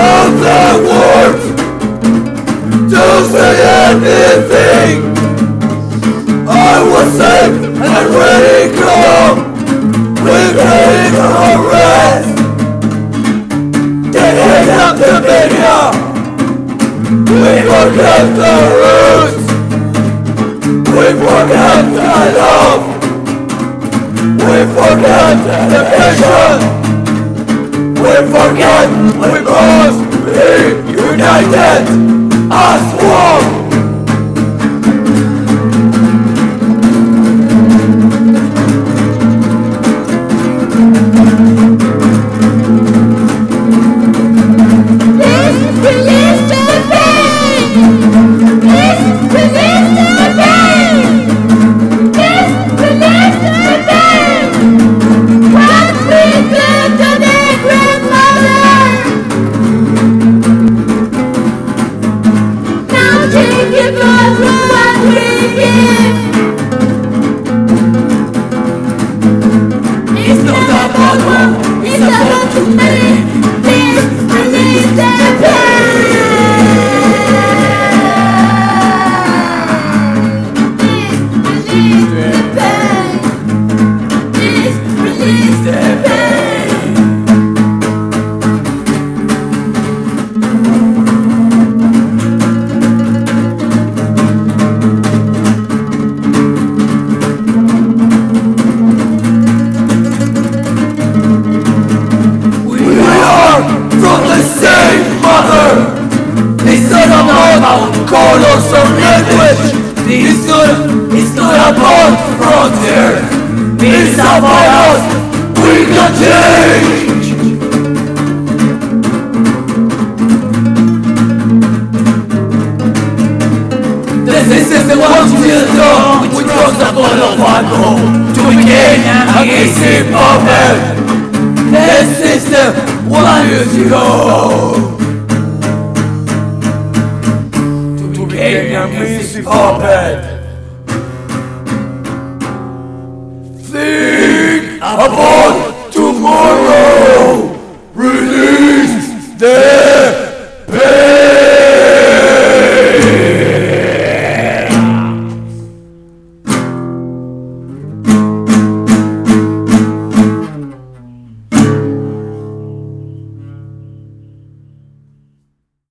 of the warmth to say anything. I was safe and ready to go. We've or rest. Digging up the media, we forget the roots. We forget the love. We forget education forget, we must be united! us, we can change. This is the one we the which draws the blood of one home to begin an easy. This is the one you zero. To begin an easy problem. upon